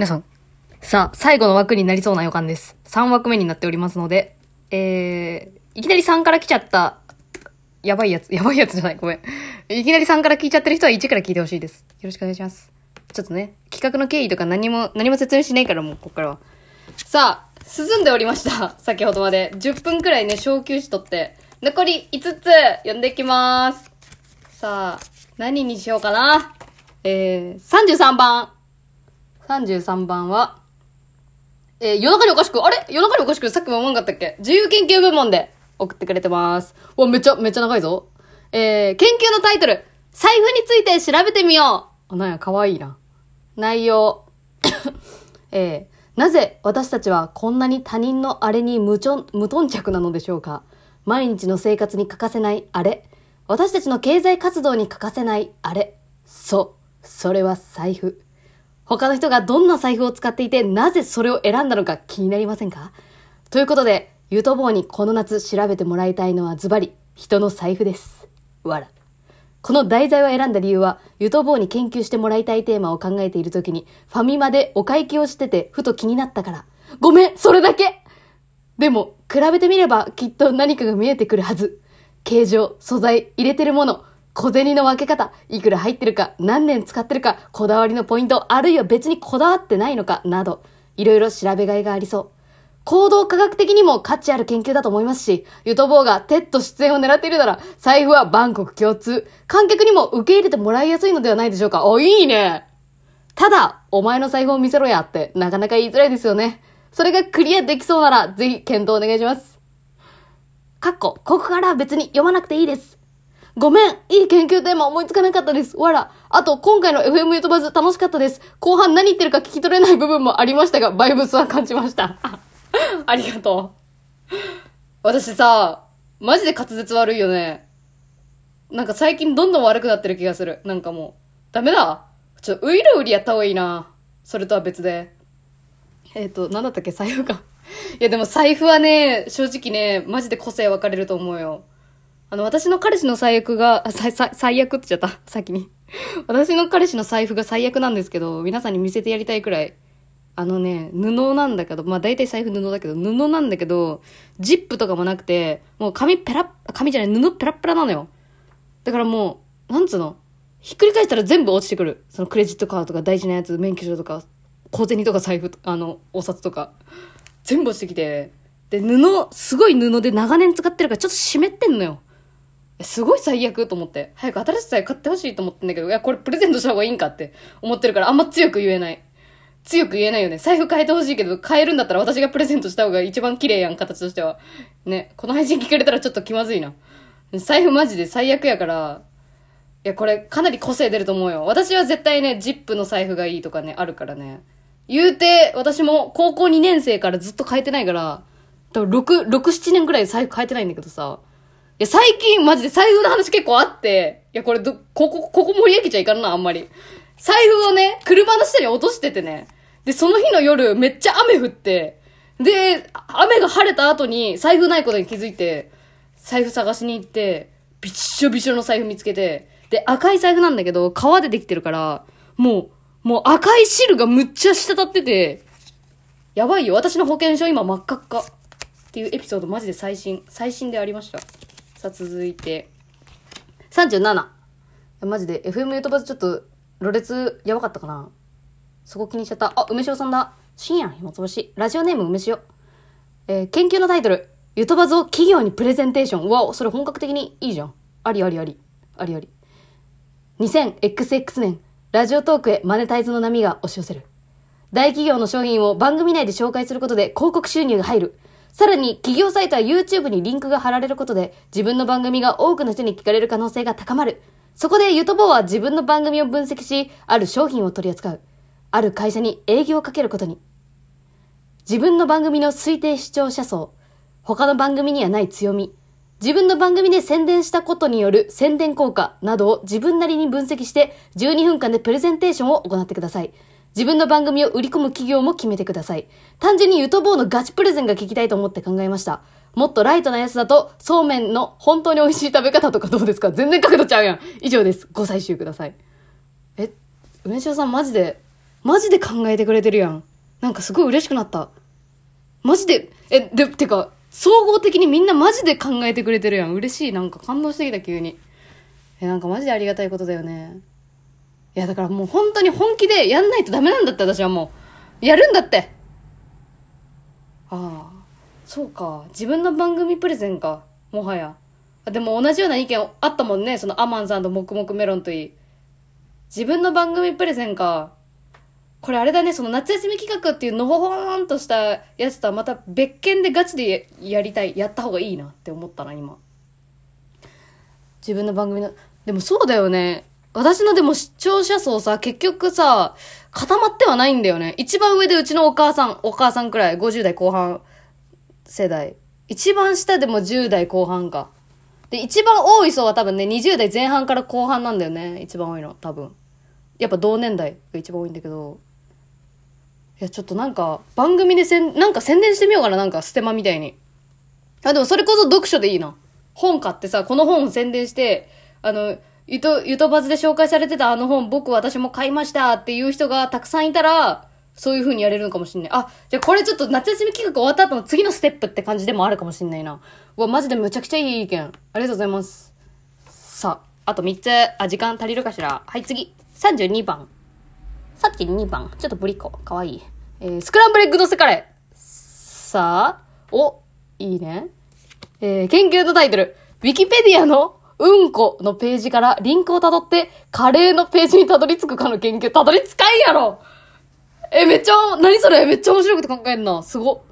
皆さん。さあ、最後の枠になりそうな予感です。3枠目になっておりますので、えー、いきなり3から来ちゃった、やばいやつ、やばいやつじゃない、ごめん。いきなり3から聞いちゃってる人は1から聞いてほしいです。よろしくお願いします。ちょっとね、企画の経緯とか何も、何も説明しないからもう、ここからは。さあ、進んでおりました。先ほどまで。10分くらいね、小休止取って。残り5つ、読んでいきます。さあ、何にしようかな。えー、33番。33番は、えー夜中におかしく、あれ？夜中におかしくさっきも思わんかったっけ？自由研究部門で送ってくれてます。わ、めちゃ、めちゃ長いぞ。えー、研究のタイトル、財布について調べてみよう。あ、なんや、かわいいな。内容、えー、なぜ私たちはこんなに他人のあれに無ちょ無頓着なのでしょうか？毎日の生活に欠かせないあれ。私たちの経済活動に欠かせないあれ。そう。それは財布。他の人がどんな財布を使っていて、なぜそれを選んだのか気になりませんか？ということで、ゆとぼうにこの夏調べてもらいたいのはズバリ、人の財布です。わら。この題材を選んだ理由は、ゆとぼうに研究してもらいたいテーマを考えている時に、ファミマでお会計をしてて、ふと気になったから。ごめんそれだけでも、比べてみればきっと何かが見えてくるはず。形状、素材、入れてるもの、小銭の分け方、いくら入ってるか、何年使ってるか、こだわりのポイント、あるいは別にこだわってないのか、など、いろいろ調べがいがありそう。行動科学的にも価値ある研究だと思いますし、ゆとぼうがテッド出演を狙っているなら、財布は万国共通。観客にも受け入れてもらいやすいのではないでしょうか。お、いいねただ、お前の財布を見せろやって、なかなか言いづらいですよね。それがクリアできそうなら、ぜひ検討お願いします。かっこ、ここからは別に読まなくていいです。ごめん、いい研究テーマ思いつかなかったです。わら。あと、今回の FM ゆとばず楽しかったです。後半何言ってるか聞き取れない部分もありましたが、バイブスは感じました。ありがとう。私さ、マジで滑舌悪いよね。なんか最近どんどん悪くなってる気がする。なんかもう、ダメだ。ちょ、ウイルウリやった方がいいな。それとは別で。えっ、と、なんだったっけ財布か。いやでも財布はね、正直ね、マジで個性分かれると思うよ。あの、私の彼氏の最悪が、最、最、悪って言っちゃった。先に。私の彼氏の財布が最悪なんですけど、皆さんに見せてやりたいくらい。あのね、布なんだけど、まあ大体財布布だけど、布なんだけど、ジップとかもなくて、もう紙ペラッ、紙じゃない、布ペラッペラなのよ。だからもう、なんつうの？ひっくり返したら全部落ちてくる。そのクレジットカードとか大事なやつ、免許証とか、小銭とか財布、あの、お札とか。全部落ちてきて。で、布、すごい布で長年使ってるからちょっと湿ってんのよ。すごい最悪と思って。早く新しい財布買ってほしいと思ってんだけど、いや、これプレゼントした方がいいんかって思ってるから、あんま強く言えない。強く言えないよね。財布変えてほしいけど、変えるんだったら私がプレゼントした方が一番綺麗やん、形としては。ね。この配信聞かれたらちょっと気まずいな。財布マジで最悪やから、いや、これかなり個性出ると思うよ。私は絶対ね、ジップの財布がいいとかね、あるからね。言うて、私も高校2年生からずっと変えてないから、多分6、6、7年くらい財布変えてないんだけどさ。いや、最近マジで財布の話結構あって、いや、これど、ここ、ここ盛り上げちゃいかんな、あんまり。財布をね、車の下に落としててね。で、その日の夜、めっちゃ雨降って、で、雨が晴れた後に財布ないことに気づいて、財布探しに行って、びっしょびしょの財布見つけて、で、赤い財布なんだけど、革でできてるから、もう、もう赤い汁がむっちゃ滴ってて、やばいよ、私の保険証今真っ赤っか。っていうエピソードマジで最新、最新でありました。さあ、続いて。37。マジで、FM ゆとばずちょっと、ろれつやばかったかなそこ気にしちゃった。あ、梅塩さんだ。深夜暇つぶし。ラジオネーム梅塩。えー研究のタイトル。ゆとばずを企業にプレゼンテーション。うわ、それ本格的にいいじゃん。ありありあり。ありあり。2000XX 年、ラジオトークへマネタイズの波が押し寄せる。大企業の商品を番組内で紹介することで広告収入が入る。さらに、企業サイトや YouTube にリンクが貼られることで、自分の番組が多くの人に聞かれる可能性が高まる。そこで、ゆとぼうは自分の番組を分析し、ある商品を取り扱う。ある会社に営業をかけることに。自分の番組の推定視聴者層、他の番組にはない強み、自分の番組で宣伝したことによる宣伝効果などを自分なりに分析して12分間でプレゼンテーションを行ってください。自分の番組を売り込む企業も決めてください。単純にゆとぼうのガチプレゼンが聞きたいと思って考えました。もっとライトなやつだと、そうめんの本当に美味しい食べ方とかどうですか？全然角度ちゃうやん。以上です。ご採集ください。え、梅塩さんマジで、マジで考えてくれてるやん。なんかすごい嬉しくなった。マジで、え、で、てか、総合的にみんなマジで考えてくれてるやん。嬉しい。なんか感動してきた、急に。え、なんかマジでありがたいことだよね。いや、だからもう本当に本気でやんないとダメなんだって、私はもう。やるんだって。ああ、そうか。自分の番組プレゼンか。もはや。あでも同じような意見あったもんね。そのアマンさんともくもくメロンといい。自分の番組プレゼンか。これあれだね、その夏休み企画っていうのほほーんとしたやつとはまた別件でガチでやりたい、やった方がいいなって思ったな、今。自分の番組の、でもそうだよね。私のでも視聴者層さ、結局さ、固まってはないんだよね。一番上でうちのお母さん、お母さんくらい、50代後半世代。一番下でも10代後半か。で、一番多い層は多分ね、20代前半から後半なんだよね。一番多いの、多分。やっぱ同年代が一番多いんだけど。いや、ちょっとなんか、番組でせん、なんか宣伝してみようかな、なんか、ステマみたいに。あ、でもそれこそ読書でいいな。本買ってさ、この本宣伝して、あの、ゆと、ゆとばずで紹介されてたあの本、僕私も買いましたっていう人がたくさんいたら、そういう風にやれるのかもしんない。あ、じゃあこれちょっと夏休み企画終わった後の次のステップって感じでもあるかもしんないな。うわ、マジでむちゃくちゃいい意見。ありがとうございます。さあ、あと3つ、あ、時間足りるかしら？はい、次。32番。32番。ちょっとブリコ。かわいい。えー、スクランブルエッグのせカレー。さあ、お、いいね。えー、研究のタイトル。ウィキペディアのうんこのページからリンクを辿って、カレーのページにたどり着くかの研究。たどり着かんやろえ、めっちゃ、何それ？めっちゃ面白くて考えんな。すご。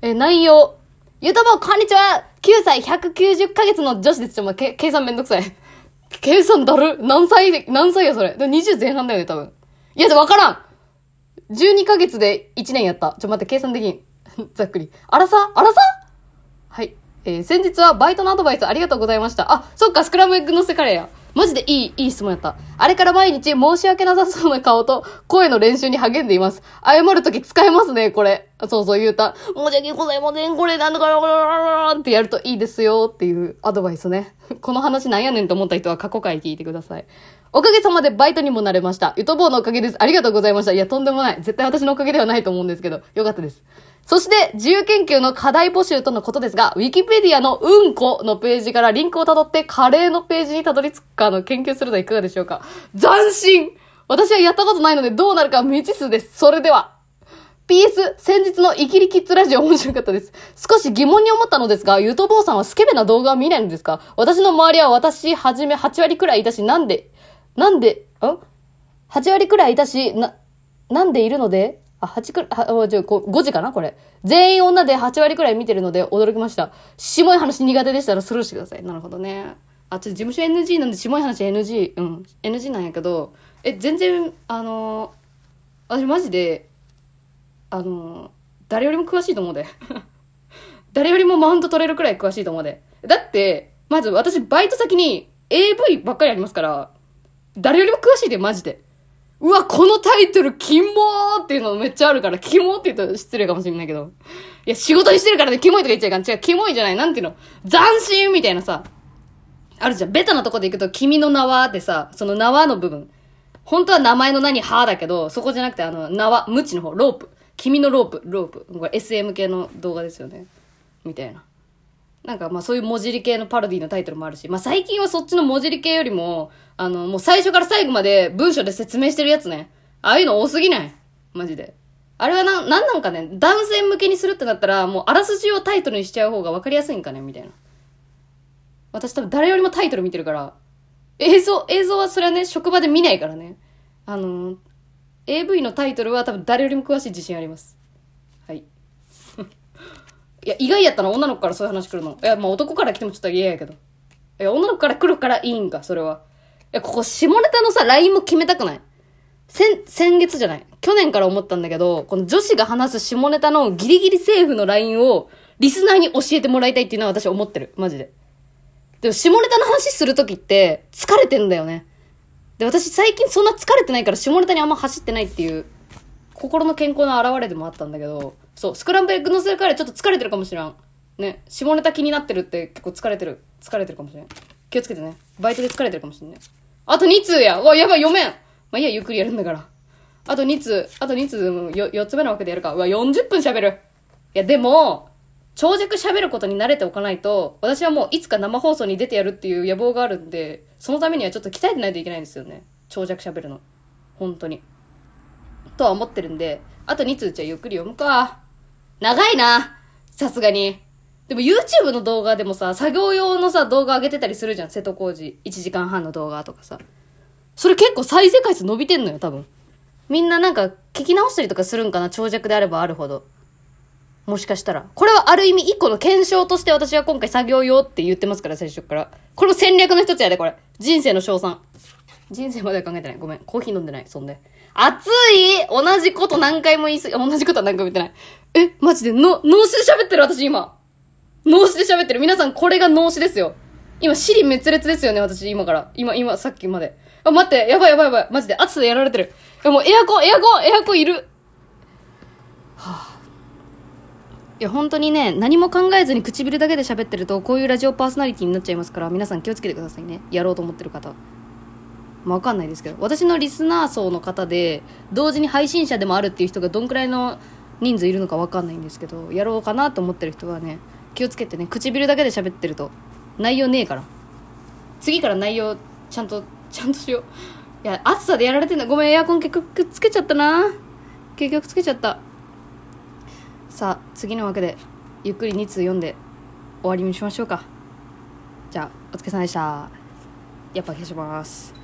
え、内容。ゆとぼ、こんにちは !9 歳190ヶ月の女子です。ちょ、まけ、計算めんどくさい。計算だる？何歳？で、何歳やそれ？でも20前半だよね、多分。いや、わからん !12 ヶ月で1年やった。ちょ、待って、計算できん。ざっくり。あらさ？あらさ？はい。えー、先日はバイトのアドバイスありがとうございました。あ、そっか、スクラムエッグのせカレーや。マジでいい、いい質問やった。あれから毎日申し訳なさそうな顔と声の練習に励んでいます。謝るとき使えますね、これ。そうそう言うた。申し訳ございません、これなんだから、ってやるといいですよっていうアドバイスね。この話なんやねんと思った人は過去回聞いてください。おかげさまでバイトにもなれました。ゆとぼうのおかげです。ありがとうございました。いや、とんでもない。絶対私のおかげではないと思うんですけど、よかったです。そして、自由研究の課題募集とのことですが、ウィキペディアのうんこのページからリンクを辿ってカレーのページにたどり着くかの研究するのはいかがでしょうか？斬新私はやったことないのでどうなるか未知数です。それでは。PS、先日のイキリキッズラジオ面白かったです。少し疑問に思ったのですが、ゆとぼうさんはスケベな動画を見ないのですか？私の周りは私はじめ8割くらいいたし、なんで、なんで、ん ?8 割くらいいたし、な、なんでいるので？あ、8くらい、あ、じゃ5時かな？これ。全員女で8割くらい見てるので驚きました。下い話苦手でしたらスルーしてください。なるほどね。あ、ちょっと事務所 NG なんで下い話 NG。うん。NG なんやけど、え、全然、あのー私マジで、あのー誰よりも詳しいと思うで。誰よりもマウント取れるくらい詳しいと思うで。だって、まず私バイト先に AV ばっかりありますから、誰よりも詳しいで、マジで。うわ、このタイトル、キモーっていうのめっちゃあるから、キモーって言うと失礼かもしれないけど。いや、仕事にしてるからね、キモいとか言っちゃいかん。違う、キモいじゃない、なんていうの。斬新みたいなさ。あるじゃん。ベタなとこで行くと、君の名はってさ、その縄の部分。本当は名前の何、はだけど、そこじゃなくて、あの、縄、無知の方、ロープ。君のロープ、ロープ。これ SM 系の動画ですよね。みたいな。なんかまあそういう文字り系のパロディのタイトルもあるし、まあ最近はそっちの文字り系よりも、あの、もう最初から最後まで文章で説明してるやつね。ああいうの多すぎない？マジで。あれはな、なんなんかね、男性向けにするってなったら、もうあらすじをタイトルにしちゃう方が分かりやすいんかね？みたいな。私多分誰よりもタイトル見てるから、映像、映像はそれはね、職場で見ないからね。あの、AV のタイトルは多分誰よりも詳しい自信あります。い。や、意外やったの女の子からそういう話来るの。いや、まあ男から来てもちょっと嫌やけど。いや、女の子から来るからいいんか、それは。いや、ここ下ネタのさ、LINE も決めたくない先、先月じゃない。去年から思ったんだけど、この女子が話す下ネタのギリギリセーフの LINE を、リスナーに教えてもらいたいっていうのは私思ってる。マジで。でも下ネタの話するときって、疲れてんだよね。で、私最近そんな疲れてないから下ネタにあんま走ってないっていう、心の健康の表れでもあったんだけど、そう、スクランブルエッグのせるカレーちょっと疲れてるかもしれん。ね、下ネタ気になってるって結構疲れてる。疲れてるかもしれん。気をつけてね。バイトで疲れてるかもしれんね。あと2通やうわ、やばい、読めんまあいいや、ゆっくりやるんだから。あと2通、あと2通、よ4つ目の枠でやるか。うわ、40分喋る。いや、でも、長尺喋ることに慣れておかないと、私はもういつか生放送に出てやるっていう野望があるんで、そのためにはちょっと鍛えてないといけないんですよね。長尺喋るの。本当に。とは思ってるんで、あと2通じゃゆっくり読むか。長いなさすがに。でも YouTube の動画でもさ、作業用のさ、動画上げてたりするじゃん。瀬戸康史。1時間半の動画とかさ。それ結構再生回数伸びてんのよ、多分。みんななんか聞き直したりとかするんかな長尺であればあるほど。もしかしたら。これはある意味一個の検証として私は今回作業用って言ってますから、最初から。これも戦略の一つやで、これ。人生の賞賛。人生までは考えてない。ごめん。コーヒー飲んでない。そんで。熱い同じこと何回も言いすぎ、同じことは何回も言ってない。え、マジで、の、脳死で喋ってる私今。脳死で喋ってる。皆さんこれが脳死ですよ。今、尻滅裂ですよね、私今から。今、今、さっきまで。あ、待って、やばいやばいやばい。マジで、暑さでやられてる。もうエアコン、エアコン、エアコンいる。はあ、いや、本当にね、何も考えずに唇だけで喋ってると、こういうラジオパーソナリティになっちゃいますから、皆さん気をつけてくださいね。やろうと思ってる方。まあ、わかんないですけど、私のリスナー層の方で、同時に配信者でもあるっていう人がどんくらいの人数いるのかわかんないんですけど、やろうかなと思ってる人はね、気をつけてね、唇だけで喋ってると、内容ねえから。次から内容、ちゃんと、ちゃんとしよう。いや、暑さでやられてんだ。ごめん、エアコン結局つけちゃったな。結局つけちゃった。さあ、次のわけで、ゆっくり2通読んで終わりにしましょうか。じゃあ、お疲れ様でした。やっぱ消します。